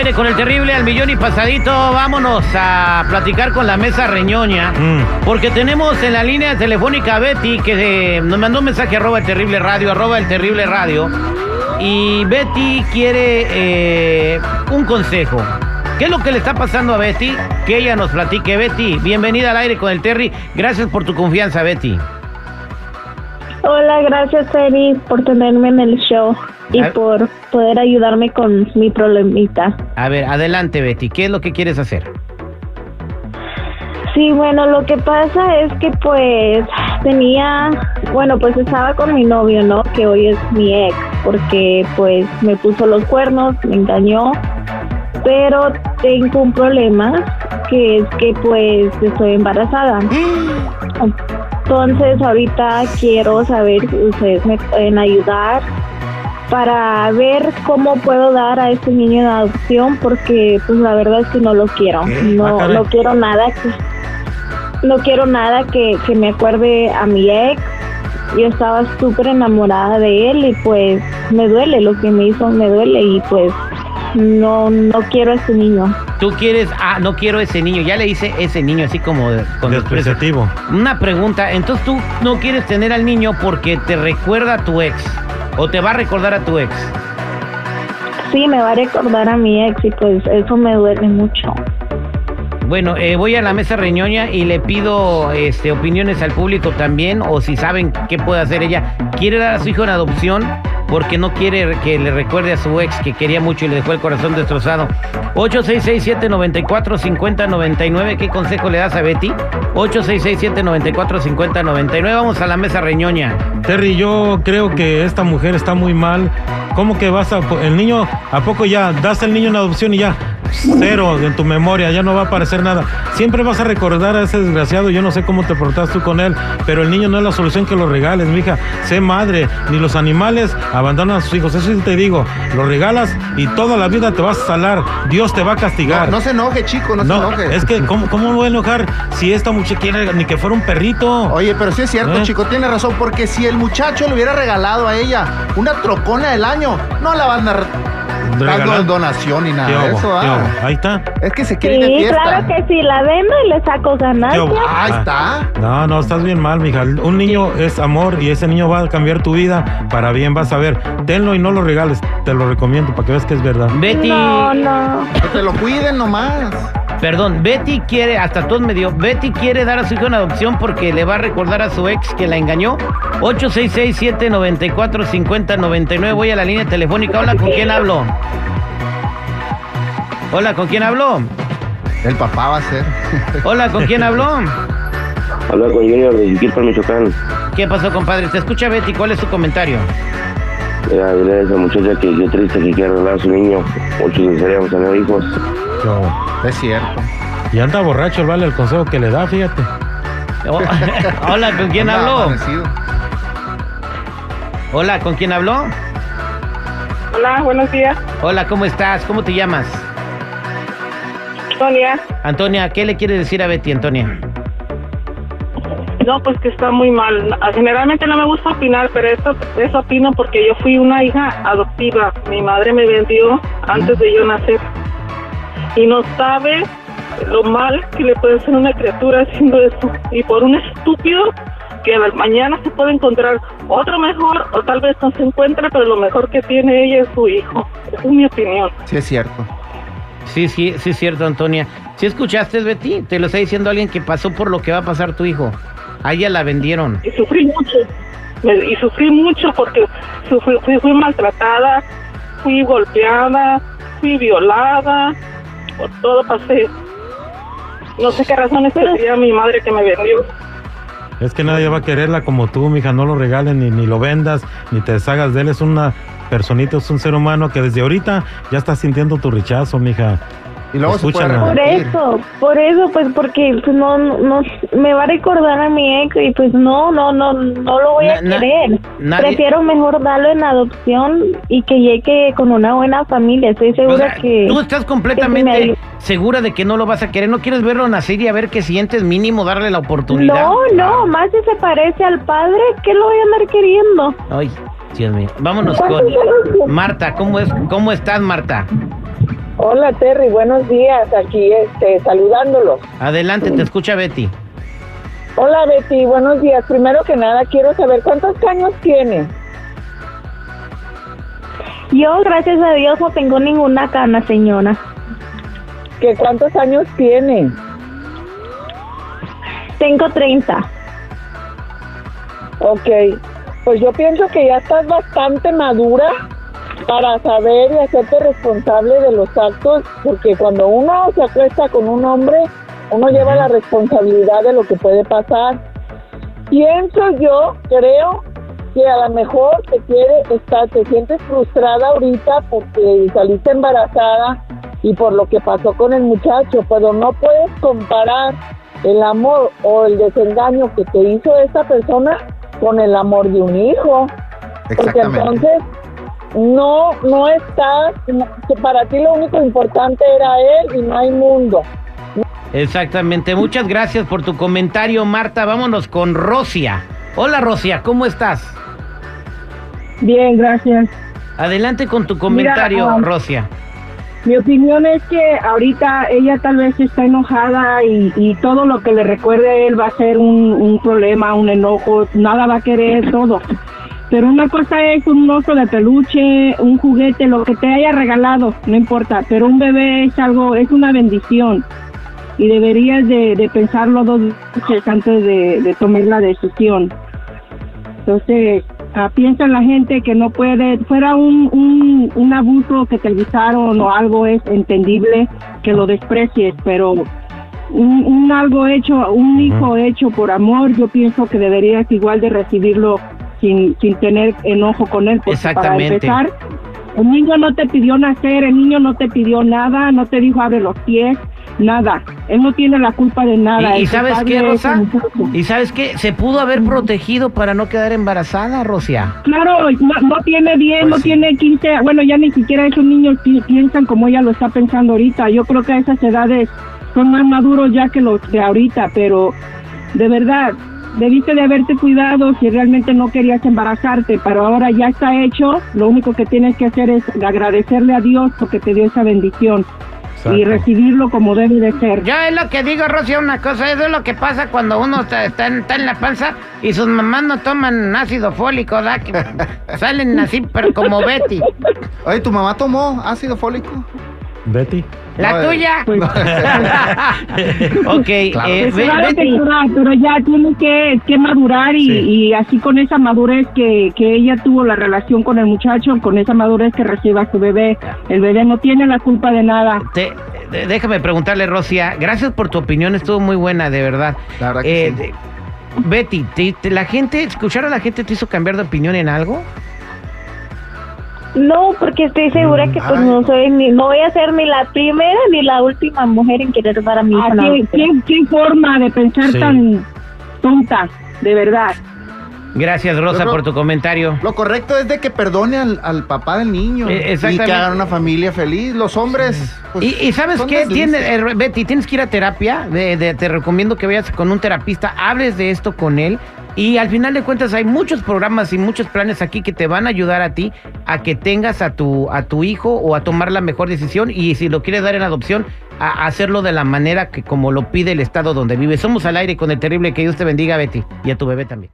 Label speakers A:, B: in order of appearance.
A: aire con el terrible al millón y pasadito. Vámonos a platicar con la mesa reñoña.
B: Mm.
A: Porque tenemos en la línea telefónica a Betty que eh, nos mandó un mensaje arroba el terrible radio, arroba el terrible radio. Y Betty quiere eh, un consejo. ¿Qué es lo que le está pasando a Betty? Que ella nos platique. Betty, bienvenida al aire con el Terry. Gracias por tu confianza, Betty.
C: Hola, gracias Eri por tenerme en el show y
A: Ah.
C: por poder ayudarme con mi problemita.
A: A ver, adelante, Betty. ¿Qué es lo que quieres hacer?
C: Sí, bueno, lo que pasa es que pues tenía, bueno, pues estaba con mi novio, ¿no? Que hoy es mi ex, porque pues me puso los cuernos, me engañó, pero tengo un problema, que es que pues estoy embarazada. Entonces ahorita quiero saber si ustedes me pueden ayudar para ver cómo puedo dar a este niño en adopción porque pues la verdad es que no lo quiero. No, no quiero nada que no quiero nada que, que me acuerde a mi ex. Yo estaba súper enamorada de él y pues me duele lo que me hizo, me duele y pues no no quiero a este niño.
A: Tú quieres, ah, no quiero ese niño. Ya le hice ese niño así como de- con desprecio.
B: Despreciativo.
A: Una pregunta, entonces tú no quieres tener al niño porque te recuerda a tu ex o te va a recordar a tu ex.
C: Sí, me va a recordar a mi ex y pues eso me duele mucho.
A: Bueno, eh, voy a la mesa reñoña y le pido este, opiniones al público también o si saben qué puede hacer ella. Quiere dar a su hijo en adopción porque no quiere que le recuerde a su ex que quería mucho y le dejó el corazón destrozado. 8667-945099, ¿qué consejo le das a Betty? 8667-945099, vamos a la mesa reñoña.
B: Terry, yo creo que esta mujer está muy mal. ¿Cómo que vas a... El niño, ¿a poco ya das el niño en adopción y ya? Cero en tu memoria, ya no va a aparecer nada. Siempre vas a recordar a ese desgraciado. Yo no sé cómo te portas tú con él, pero el niño no es la solución que lo regales, mija. Sé madre, ni los animales abandonan a sus hijos. Eso sí te digo, lo regalas y toda la vida te vas a salar. Dios te va a castigar.
D: No, no se enoje, chico, no, se
B: No,
D: enoje.
B: es que, ¿cómo, ¿cómo voy a enojar si esta muchacha quiere ni que fuera un perrito?
D: Oye, pero sí es cierto,
B: ¿Eh?
D: chico, tiene razón, porque si el muchacho le hubiera regalado a ella una trocona del año, no la van a
B: Regalar.
D: donación ni
B: ¿Qué
D: nada de eso,
B: ¿Qué
D: ah.
B: Ahí está.
D: Es que se quiere ir de
C: Sí,
D: fiesta.
C: claro que sí, la vendo y le saco
B: ¿Qué
C: ganancias.
B: hubo?
D: Ahí
B: Ah.
D: está.
B: No, no, estás bien mal, mija. Un niño es amor y ese niño va a cambiar tu vida para bien. Vas a ver, tenlo y no lo regales. Te lo recomiendo para que veas que es verdad.
A: Betty,
C: No, no.
D: Que te lo cuiden nomás.
A: Perdón, Betty quiere, hasta todo me dio, Betty quiere dar a su hijo en adopción porque le va a recordar a su ex que la engañó. 8667-945099, voy a la línea telefónica. Hola, ¿con quién hablo? Hola, ¿con quién hablo?
D: El papá va a ser.
A: Hola, ¿con quién hablo?
E: Habla con Junior de Yuquilpan, Michoacán.
A: ¿Qué pasó, compadre? Te escucha Betty, ¿cuál es tu comentario?
E: Mira, dile a esa muchacha que qué triste que quiere arreglar a su niño. Muchos desearíamos tener hijos.
B: ¿Qué hubo?
D: Es cierto.
B: Y anda borracho, vale el consejo que le da, fíjate.
A: Oh, Hola, ¿con quién
D: Anda
A: habló?
D: amanecido.
A: Hola, ¿con quién habló?
F: Hola, buenos días.
A: Hola, ¿cómo estás? ¿Cómo te llamas?
F: Sonia.
A: Antonia, ¿qué le quieres decir a Betty, Antonia?
F: No, pues que está muy mal. Generalmente no me gusta opinar, pero esto, eso opino porque yo fui una hija adoptiva. Mi madre me vendió antes de yo nacer. Y no sabe lo mal que le puede hacer una criatura haciendo eso. Y por un estúpido que mañana se puede encontrar otro mejor o tal vez no se encuentre, pero lo mejor que tiene ella es su hijo. Esa es mi opinión.
D: Sí, es cierto.
A: Sí, sí, sí es cierto, Antonia. ¿Sí escuchaste, Betty? Te lo está diciendo alguien que pasó por lo que va a pasar tu hijo. A ella la vendieron.
F: y sufrí mucho Me- y sufrí mucho porque sufrí- fui, fui maltratada fui golpeada fui violada por todo pasé no sé qué razones tenía mi madre que me vendió
B: Es que nadie va a quererla como tú, mija. No lo regales ni, ni lo vendas, ni te deshagas de él. Es una personita, es un ser humano que desde ahorita ya está sintiendo tu rechazo, mija.
D: Y luego se puede.
C: Por eso, por eso, pues porque pues, no, no, me va a recordar a mi ex y pues no, no, no, no lo voy a
A: Na- na-
C: querer.
A: nadie-
C: Prefiero mejor darlo en adopción y que llegue con una buena familia. Estoy
A: O
C: segura
A: sea,
C: que...
A: tú estás completamente
C: me-
A: segura de que no lo vas a querer. ¿No quieres verlo nacer y a ver qué sientes mínimo darle la oportunidad?
C: No, no, más si se parece al padre, ¿qué lo voy a andar queriendo?
A: Ay, Dios mío. Vámonos con Marta. ¿Cómo, es, ¿Cómo estás, Marta?
G: Hola Terry, buenos días, aquí este, saludándolos.
A: Adelante, te escucha Betty.
G: Hola Betty, buenos días. Primero que nada quiero saber cuántos años tiene.
C: Yo, gracias a Dios, no tengo ninguna cana, señora.
G: ¿Que cuántos años tiene?
C: Tengo 30.
G: Ok, pues yo pienso que ya estás bastante madura para saber y hacerte responsable de los actos, porque cuando uno se acuesta con un hombre, uno lleva la responsabilidad de lo que puede pasar. Pienso yo, creo que a lo mejor te quiere estar, te sientes frustrada ahorita porque saliste embarazada y por lo que pasó con el muchacho, pero no puedes comparar el amor o el desengaño que te hizo esta persona con el amor de un hijo. Porque entonces no, no estás, que para ti lo único importante era él y no hay mundo.
A: Exactamente. Muchas gracias por tu comentario, Marta. Vámonos con Rosia. Hola, Rosia, ¿cómo estás?
H: Bien, gracias.
A: Adelante con tu comentario,
H: Mira, um,
A: Rosia.
H: Mi opinión es que ahorita ella tal vez está enojada y, y todo lo que le recuerde a él va a ser un, un problema, un enojo, nada va a querer, todo. Pero una cosa es un oso de peluche, un juguete, lo que te haya regalado, no importa. Pero un bebé es algo, es una bendición. Y deberías de, de pensarlo dos veces antes de, de tomar la decisión. Entonces, ah, piensa en la gente que no puede, fuera un, un, un abuso que te avisaron o algo es entendible que lo desprecies, pero un, un algo hecho, un hijo hecho por amor, yo pienso que deberías igual de recibirlo sin, sin tener enojo con él. Porque
A: Exactamente.
H: Para empezar, el niño no te pidió nacer, el niño no te pidió nada, no te dijo abre los pies, nada. Él no tiene la culpa de nada.
A: ¿Y, sabes qué, Rosa? ¿Y sabes qué? Se pudo haber protegido para no quedar embarazada, Rosia.
H: Claro, no, no tiene 10,
D: Pues
H: no
D: sí.
H: tiene 15, bueno, ya ni siquiera esos niños pi- piensan como ella lo está pensando ahorita. Yo creo que a esas edades son más maduros ya que los de ahorita, pero de verdad, debiste de haberte cuidado si realmente no querías embarazarte, pero ahora ya está hecho, lo único que tienes que hacer es agradecerle a Dios porque te dio esa bendición y recibirlo como debe de ser.
A: Yo es lo que digo, Rosia, una cosa, eso es lo que pasa cuando uno está, está en, está en la panza y sus mamás no toman ácido fólico, ¿da? Que salen así, pero como Betty.
D: Oye, ¿tu mamá tomó ácido fólico?
B: Betty.
A: ¿La
D: No, eh.
A: tuya?
H: Pues,
A: ok,
D: Claro.
A: eh, Be-
H: Claro
A: Betty,
H: llorar, pero ya tiene que, que madurar y,
B: Sí.
H: y así con esa madurez que, que ella tuvo la relación con el muchacho, con esa madurez que reciba a su bebé. El bebé no tiene la culpa de nada.
A: te- de- déjame preguntarle, Rosia, gracias por tu opinión, estuvo muy buena, de verdad.
D: La verdad que
A: Eh,
D: sí.
A: de- Betty, te- te- ¿la gente, escuchar a la gente te hizo cambiar de opinión en algo?
C: No, porque estoy segura que pues
D: Ay.
C: no soy ni, no voy a ser ni la primera ni la última mujer en querer dar a mi hija
H: Ah, ¿qué, qué- qué forma de pensar
B: Sí.
H: tan tonta, de verdad.
A: Gracias, Rosa, por tu comentario.
D: Lo correcto es de que perdone al, al papá del niño
A: Eh,
D: y que hagan una familia feliz. Los hombres. pues,
A: Y, y sabes qué,
D: deslices.
A: Tiene- eh, Betty, tienes que ir a terapia. De- de- te recomiendo que vayas con un terapista, hables de esto con él. Y al final de cuentas hay muchos programas y muchos planes aquí que te van a ayudar a ti a que tengas a tu, a tu hijo o a tomar la mejor decisión. Y si lo quieres dar en adopción, a hacerlo de la manera que como lo pide el estado donde vive. Somos al aire con el terrible. Que Dios te bendiga, Betty, y a tu bebé también.